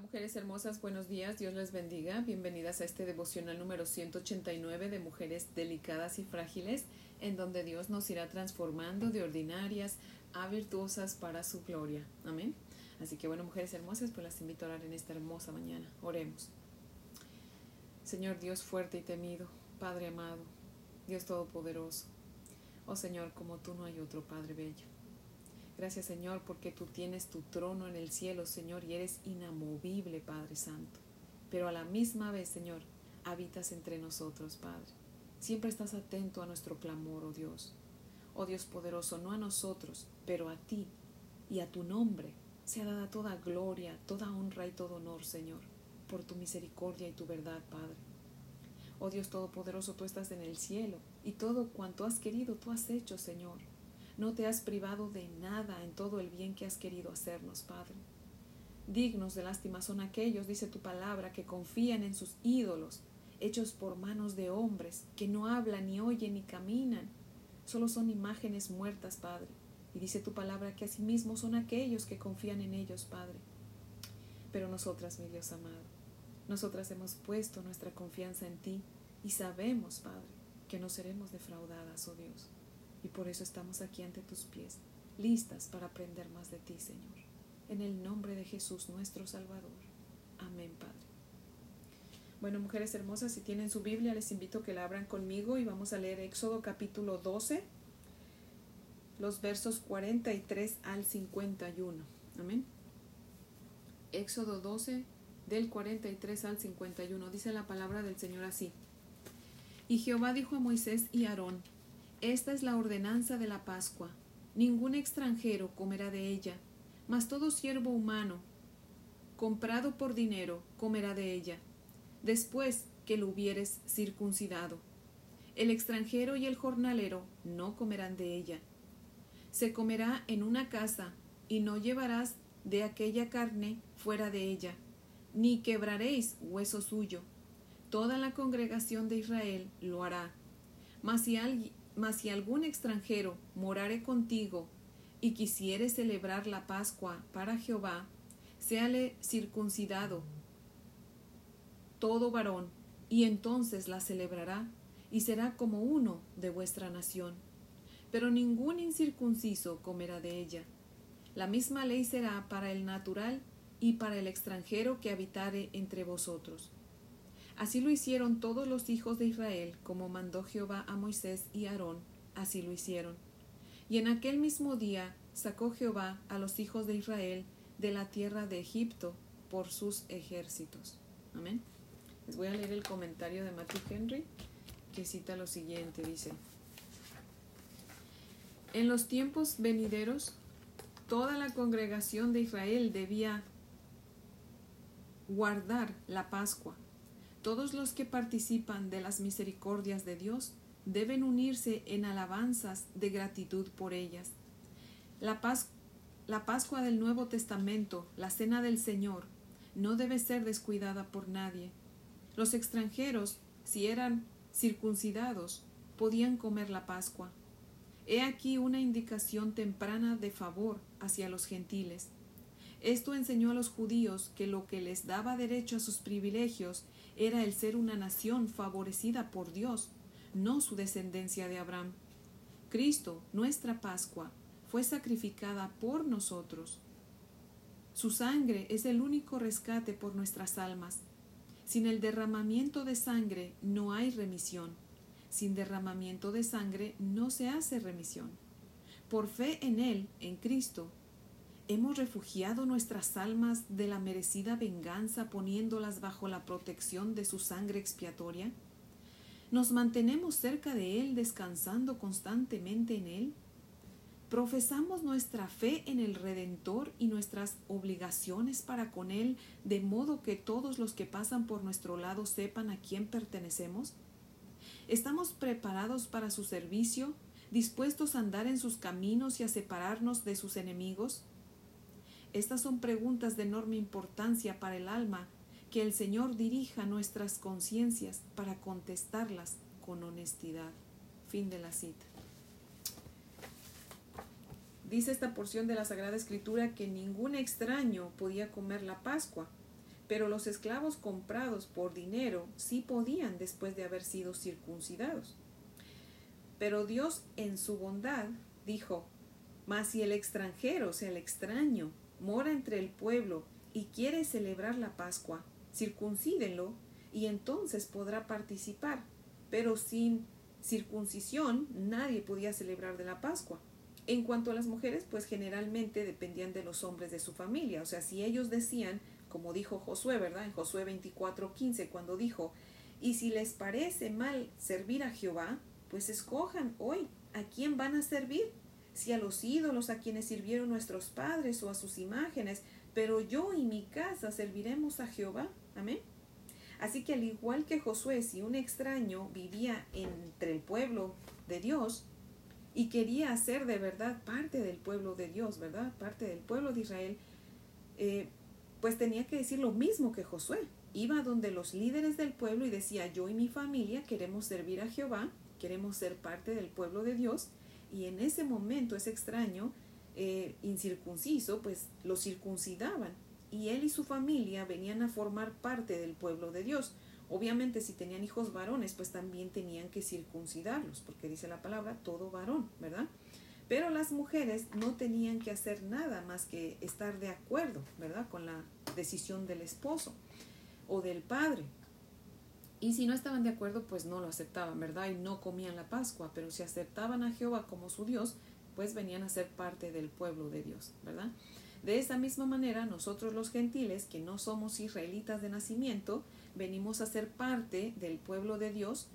mujeres hermosas, buenos días, Dios les bendiga. Bienvenidas a este devocional número 189 de mujeres delicadas y frágiles, en donde Dios nos irá transformando de ordinarias a virtuosas para su gloria. Amén. Así que bueno, mujeres hermosas, pues las invito a orar en esta hermosa mañana. Oremos. Señor Dios fuerte y temido, Padre amado, Dios todopoderoso. Oh Señor, como tú no hay otro Padre bello. Gracias Señor porque tú tienes tu trono en el cielo, Señor, y eres inamovible, Padre Santo. Pero a la misma vez, Señor, habitas entre nosotros, Padre. Siempre estás atento a nuestro clamor, oh Dios. Oh Dios poderoso, no a nosotros, pero a ti y a tu nombre sea dada toda gloria, toda honra y todo honor, Señor, por tu misericordia y tu verdad, Padre. Oh Dios Todopoderoso, tú estás en el cielo y todo cuanto has querido tú has hecho, Señor. No te has privado de nada en todo el bien que has querido hacernos, Padre. Dignos de lástima son aquellos, dice tu palabra, que confían en sus ídolos, hechos por manos de hombres, que no hablan, ni oyen, ni caminan. Solo son imágenes muertas, Padre. Y dice tu palabra que asimismo son aquellos que confían en ellos, Padre. Pero nosotras, mi Dios amado, nosotras hemos puesto nuestra confianza en ti y sabemos, Padre, que no seremos defraudadas, oh Dios y por eso estamos aquí ante tus pies, listas para aprender más de ti, Señor. En el nombre de Jesús, nuestro Salvador. Amén, Padre. Bueno, mujeres hermosas, si tienen su Biblia, les invito a que la abran conmigo y vamos a leer Éxodo capítulo 12, los versos 43 al 51. Amén. Éxodo 12, del 43 al 51. Dice la palabra del Señor así. Y Jehová dijo a Moisés y Aarón, esta es la ordenanza de la Pascua. Ningún extranjero comerá de ella, mas todo siervo humano, comprado por dinero, comerá de ella, después que lo hubieres circuncidado. El extranjero y el jornalero no comerán de ella. Se comerá en una casa, y no llevarás de aquella carne fuera de ella, ni quebraréis hueso suyo. Toda la congregación de Israel lo hará. Mas si, mas si algún extranjero morare contigo y quisiere celebrar la Pascua para Jehová, séale circuncidado todo varón, y entonces la celebrará, y será como uno de vuestra nación. Pero ningún incircunciso comerá de ella. La misma ley será para el natural y para el extranjero que habitare entre vosotros. Así lo hicieron todos los hijos de Israel, como mandó Jehová a Moisés y Aarón, así lo hicieron. Y en aquel mismo día sacó Jehová a los hijos de Israel de la tierra de Egipto por sus ejércitos. Amén. Les voy a leer el comentario de Matthew Henry, que cita lo siguiente, dice. En los tiempos venideros, toda la congregación de Israel debía guardar la Pascua todos los que participan de las misericordias de Dios deben unirse en alabanzas de gratitud por ellas. La, Pascua del Nuevo Testamento, la Cena del Señor, no debe ser descuidada por nadie. Los extranjeros, si eran circuncidados, podían comer la Pascua. He aquí una indicación temprana de favor hacia los gentiles. Esto enseñó a los judíos que lo que les daba derecho a sus privilegios era el ser una nación favorecida por Dios, no su descendencia de Abraham. Cristo, nuestra Pascua, fue sacrificada por nosotros. Su sangre es el único rescate por nuestras almas. Sin el derramamiento de sangre no hay remisión. Sin derramamiento de sangre no se hace remisión. Por fe en Él, en Cristo, ¿Hemos refugiado nuestras almas de la merecida venganza poniéndolas bajo la protección de su sangre expiatoria? ¿Nos mantenemos cerca de Él descansando constantemente en Él? ¿Profesamos nuestra fe en el Redentor y nuestras obligaciones para con Él de modo que todos los que pasan por nuestro lado sepan a quién pertenecemos? ¿Estamos preparados para su servicio, dispuestos a andar en sus caminos y a separarnos de sus enemigos? Estas son preguntas de enorme importancia para el alma, que el Señor dirija nuestras conciencias para contestarlas con honestidad. Fin de la cita. Dice esta porción de la Sagrada Escritura que ningún extraño podía comer la Pascua. pero los esclavos comprados por dinero sí podían después de haber sido circuncidados. Pero Dios en su bondad dijo, mas si el extranjero, o sea, el extraño, mora entre el pueblo y quiere celebrar la Pascua, circuncídenlo y entonces podrá participar. Pero sin circuncisión nadie podía celebrar de la Pascua. En cuanto a las mujeres, pues generalmente dependían de los hombres de su familia. O sea, si ellos decían, como dijo Josué, ¿verdad? En Josué 24:15, cuando dijo, y si les parece mal servir a Jehová, pues escojan hoy a quién van a servir, si a los ídolos a quienes sirvieron nuestros padres o a sus imágenes, pero yo y mi casa serviremos a Jehová. Amén. Así que al igual que Josué, si un extraño vivía entre el pueblo de Dios y quería ser de verdad parte del pueblo de Dios, ¿verdad? Parte del pueblo de Israel, eh, pues tenía que decir lo mismo que Josué. Iba donde los líderes del pueblo y decía, yo y mi familia queremos servir a Jehová queremos ser parte del pueblo de Dios y en ese momento ese extraño eh, incircunciso pues lo circuncidaban y él y su familia venían a formar parte del pueblo de Dios. Obviamente si tenían hijos varones pues también tenían que circuncidarlos porque dice la palabra todo varón, ¿verdad? Pero las mujeres no tenían que hacer nada más que estar de acuerdo, ¿verdad? Con la decisión del esposo o del padre. Y si no estaban de acuerdo, pues no lo aceptaban, ¿verdad? Y no comían la Pascua, pero si aceptaban a Jehová como su Dios, pues venían a ser parte del pueblo de Dios, ¿verdad? De esa misma manera, nosotros los gentiles, que no somos israelitas de nacimiento, venimos a ser parte del pueblo de Dios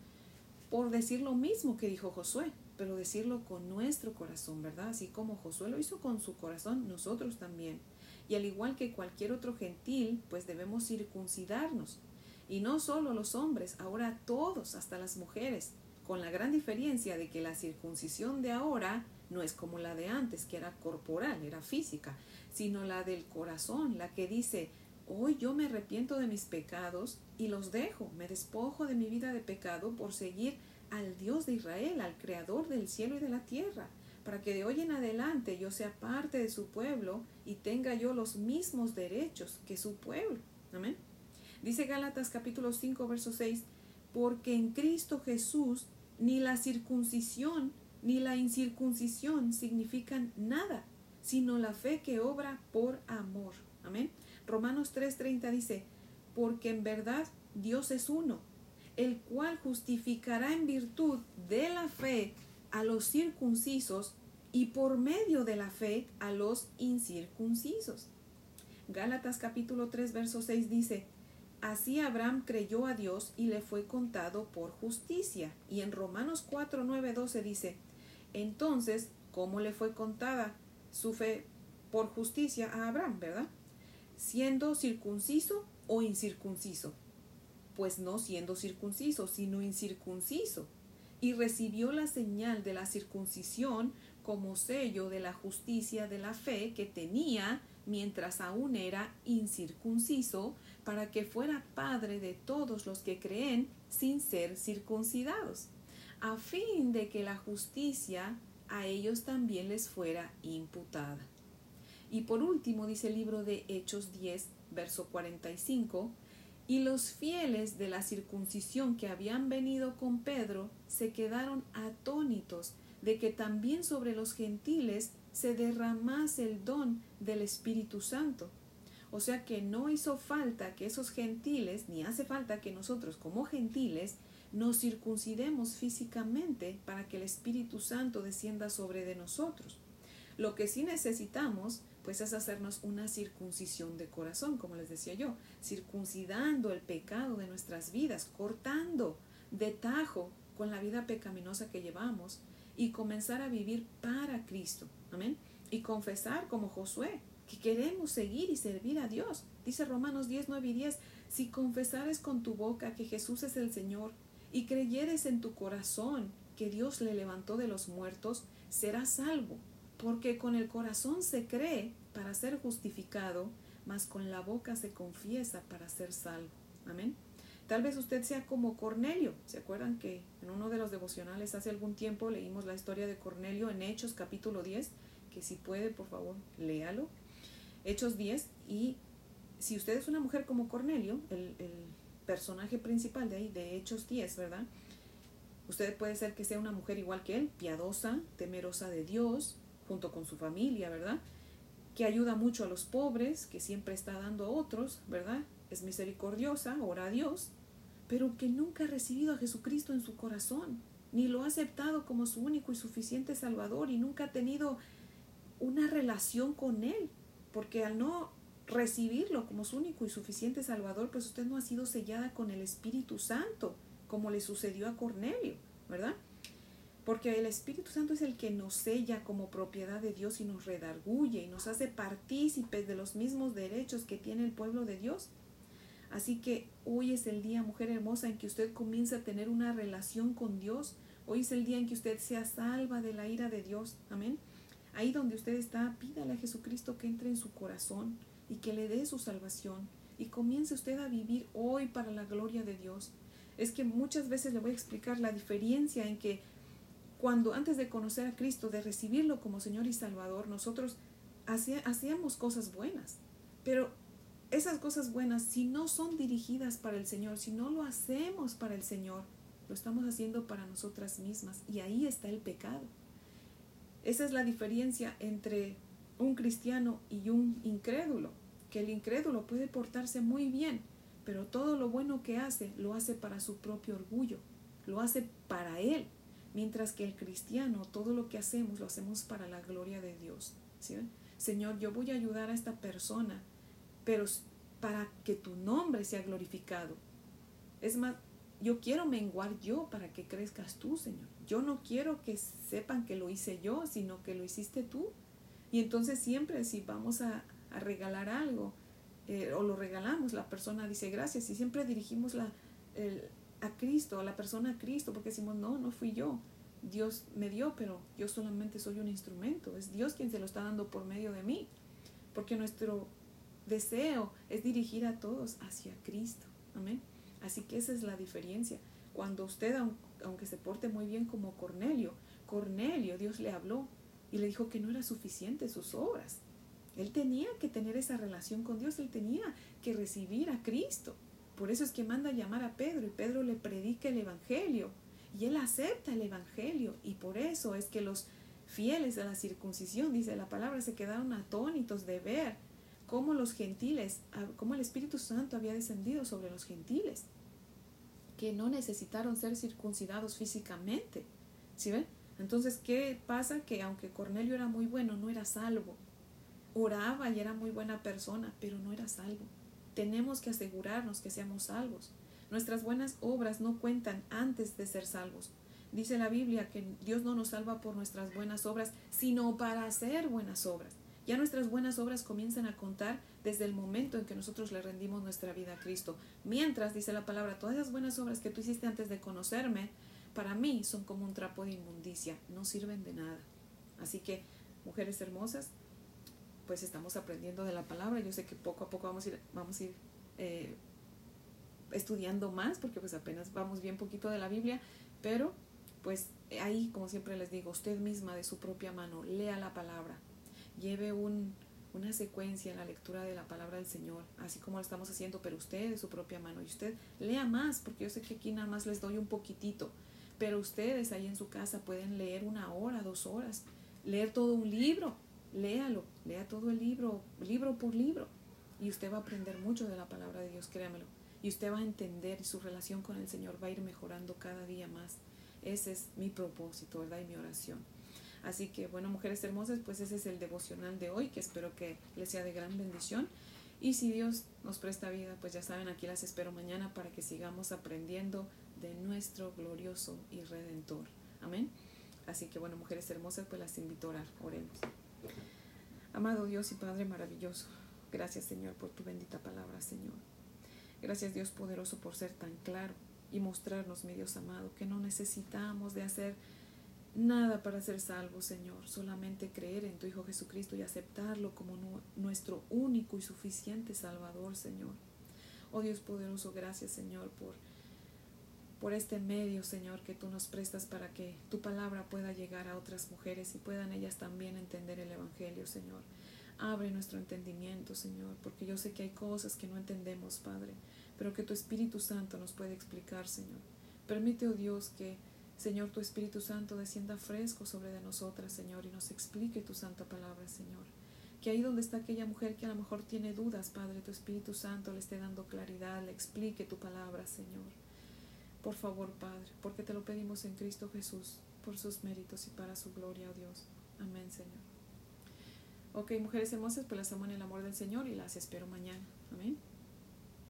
por decir lo mismo que dijo Josué, pero decirlo con nuestro corazón, ¿verdad? Así como Josué lo hizo con su corazón, nosotros también. Y al igual que cualquier otro gentil, pues debemos circuncidarnos, y no solo los hombres, ahora todos, hasta las mujeres, con la gran diferencia de que la circuncisión de ahora no es como la de antes, que era corporal, era física, sino la del corazón, la que dice, hoy yo me arrepiento de mis pecados y los dejo, me despojo de mi vida de pecado por seguir al Dios de Israel, al Creador del cielo y de la tierra, para que de hoy en adelante yo sea parte de su pueblo y tenga yo los mismos derechos que su pueblo. Amén. Dice Gálatas capítulo 5, verso 6, porque en Cristo Jesús ni la circuncisión ni la incircuncisión significan nada, sino la fe que obra por amor. Amén. Romanos 3:30 dice, porque en verdad Dios es uno, el cual justificará en virtud de la fe a los circuncisos y por medio de la fe a los incircuncisos. Gálatas capítulo 3, verso 6 dice, Así Abraham creyó a Dios y le fue contado por justicia. Y en Romanos 4, 9, 12 dice, entonces, ¿cómo le fue contada su fe por justicia a Abraham, verdad? ¿Siendo circunciso o incircunciso? Pues no siendo circunciso, sino incircunciso. Y recibió la señal de la circuncisión como sello de la justicia de la fe que tenía mientras aún era incircunciso, para que fuera padre de todos los que creen sin ser circuncidados, a fin de que la justicia a ellos también les fuera imputada. Y por último dice el libro de Hechos 10, verso 45, y los fieles de la circuncisión que habían venido con Pedro se quedaron atónitos de que también sobre los gentiles se derramase el don del Espíritu Santo. O sea que no hizo falta que esos gentiles, ni hace falta que nosotros como gentiles nos circuncidemos físicamente para que el Espíritu Santo descienda sobre de nosotros. Lo que sí necesitamos, pues es hacernos una circuncisión de corazón, como les decía yo, circuncidando el pecado de nuestras vidas, cortando de tajo con la vida pecaminosa que llevamos y comenzar a vivir para Cristo. Amén. Y confesar como Josué que queremos seguir y servir a Dios. Dice Romanos 10, 9 y 10, si confesares con tu boca que Jesús es el Señor y creyeres en tu corazón que Dios le levantó de los muertos, serás salvo, porque con el corazón se cree para ser justificado, mas con la boca se confiesa para ser salvo. Amén. Tal vez usted sea como Cornelio. ¿Se acuerdan que en uno de los devocionales hace algún tiempo leímos la historia de Cornelio en Hechos capítulo 10? Que si puede, por favor, léalo. Hechos 10 y si usted es una mujer como Cornelio, el, el personaje principal de ahí, de Hechos 10, ¿verdad? Usted puede ser que sea una mujer igual que él, piadosa, temerosa de Dios, junto con su familia, ¿verdad? Que ayuda mucho a los pobres, que siempre está dando a otros, ¿verdad? Es misericordiosa, ora a Dios, pero que nunca ha recibido a Jesucristo en su corazón, ni lo ha aceptado como su único y suficiente Salvador y nunca ha tenido una relación con Él, porque al no recibirlo como su único y suficiente Salvador, pues usted no ha sido sellada con el Espíritu Santo, como le sucedió a Cornelio, ¿verdad? Porque el Espíritu Santo es el que nos sella como propiedad de Dios y nos redarguye y nos hace partícipes de los mismos derechos que tiene el pueblo de Dios. Así que hoy es el día, mujer hermosa, en que usted comienza a tener una relación con Dios. Hoy es el día en que usted sea salva de la ira de Dios. Amén. Ahí donde usted está, pídale a Jesucristo que entre en su corazón y que le dé su salvación y comience usted a vivir hoy para la gloria de Dios. Es que muchas veces le voy a explicar la diferencia en que cuando antes de conocer a Cristo, de recibirlo como Señor y Salvador, nosotros hacíamos cosas buenas, pero esas cosas buenas, si no son dirigidas para el Señor, si no lo hacemos para el Señor, lo estamos haciendo para nosotras mismas y ahí está el pecado. Esa es la diferencia entre un cristiano y un incrédulo, que el incrédulo puede portarse muy bien, pero todo lo bueno que hace lo hace para su propio orgullo, lo hace para él, mientras que el cristiano todo lo que hacemos lo hacemos para la gloria de Dios. Señor, yo voy a ayudar a esta persona, pero para que tu nombre sea glorificado. Es más, yo quiero menguar yo para que crezcas tú, Señor. Yo no quiero que sepan que lo hice yo, sino que lo hiciste tú. Y entonces siempre si vamos a, regalar algo eh, o lo regalamos, la persona dice gracias y siempre dirigimos la, a Cristo, a la persona a Cristo, porque decimos, no, no fui yo. Dios me dio, pero yo solamente soy un instrumento. Es Dios quien se lo está dando por medio de mí. Porque nuestro deseo es dirigir a todos hacia Cristo. Amén. Así que esa es la diferencia. Cuando usted, aunque se porte muy bien como Cornelio, Cornelio, Dios le habló y le dijo que no era suficiente sus obras. Él tenía que tener esa relación con Dios, él tenía que recibir a Cristo. Por eso es que manda a llamar a Pedro y Pedro le predica el Evangelio y él acepta el Evangelio y por eso es que los fieles a la circuncisión, dice la palabra, se quedaron atónitos de ver cómo los gentiles, cómo el Espíritu Santo había descendido sobre los gentiles, que no necesitaron ser circuncidados físicamente. ¿Sí ven? Entonces, ¿qué pasa? Que aunque Cornelio era muy bueno, no era salvo. Oraba y era muy buena persona, pero no era salvo. Tenemos que asegurarnos que seamos salvos. Nuestras buenas obras no cuentan antes de ser salvos. Dice la Biblia que Dios no nos salva por nuestras buenas obras, sino para hacer buenas obras. Ya nuestras buenas obras comienzan a contar desde el momento en que nosotros le rendimos nuestra vida a Cristo. Mientras, dice la palabra, todas las buenas obras que tú hiciste antes de conocerme, para mí son como un trapo de inmundicia, no sirven de nada. Así que, mujeres hermosas, pues estamos aprendiendo de la palabra. Yo sé que poco a poco vamos a ir, vamos a ir eh, estudiando más, porque pues apenas vamos bien poquito de la Biblia, pero pues ahí, como siempre les digo, usted misma de su propia mano, lea la palabra, lleve un, una secuencia en la lectura de la palabra del Señor, así como lo estamos haciendo, pero usted de su propia mano. Y usted lea más, porque yo sé que aquí nada más les doy un poquitito, pero ustedes ahí en su casa pueden leer una hora, dos horas, leer todo un libro, léalo, lea todo el libro, libro por libro, y usted va a aprender mucho de la palabra de Dios, créamelo. Y usted va a entender y su relación con el Señor va a ir mejorando cada día más. Ese es mi propósito, ¿verdad? Y mi oración. Así que, bueno, mujeres hermosas, pues ese es el devocional de hoy, que espero que les sea de gran bendición. Y si Dios nos presta vida, pues ya saben, aquí las espero mañana para que sigamos aprendiendo de nuestro glorioso y redentor. Amén. Así que, bueno, mujeres hermosas, pues las invito a orar. Oremos. Amado Dios y Padre maravilloso, gracias Señor por tu bendita palabra, Señor. Gracias Dios poderoso por ser tan claro y mostrarnos, mi Dios amado, que no necesitamos de hacer nada para ser salvos, Señor, solamente creer en tu Hijo Jesucristo y aceptarlo como nuestro único y suficiente Salvador, Señor. Oh Dios poderoso, gracias, Señor, por, por este medio, Señor, que tú nos prestas para que tu palabra pueda llegar a otras mujeres y puedan ellas también entender el Evangelio, Señor. Abre nuestro entendimiento, Señor, porque yo sé que hay cosas que no entendemos, Padre, pero que tu Espíritu Santo nos puede explicar, Señor. Permite, oh Dios, que, Señor, tu Espíritu Santo descienda fresco sobre de nosotras, Señor, y nos explique tu santa palabra, Señor. Que ahí donde está aquella mujer que a lo mejor tiene dudas, Padre, tu Espíritu Santo le esté dando claridad, le explique tu palabra, Señor. Por favor, Padre, porque te lo pedimos en Cristo Jesús, por sus méritos y para su gloria, oh Dios. Amén, Señor. Ok, mujeres hermosas, pues las amo en el amor del Señor y las espero mañana. Amén.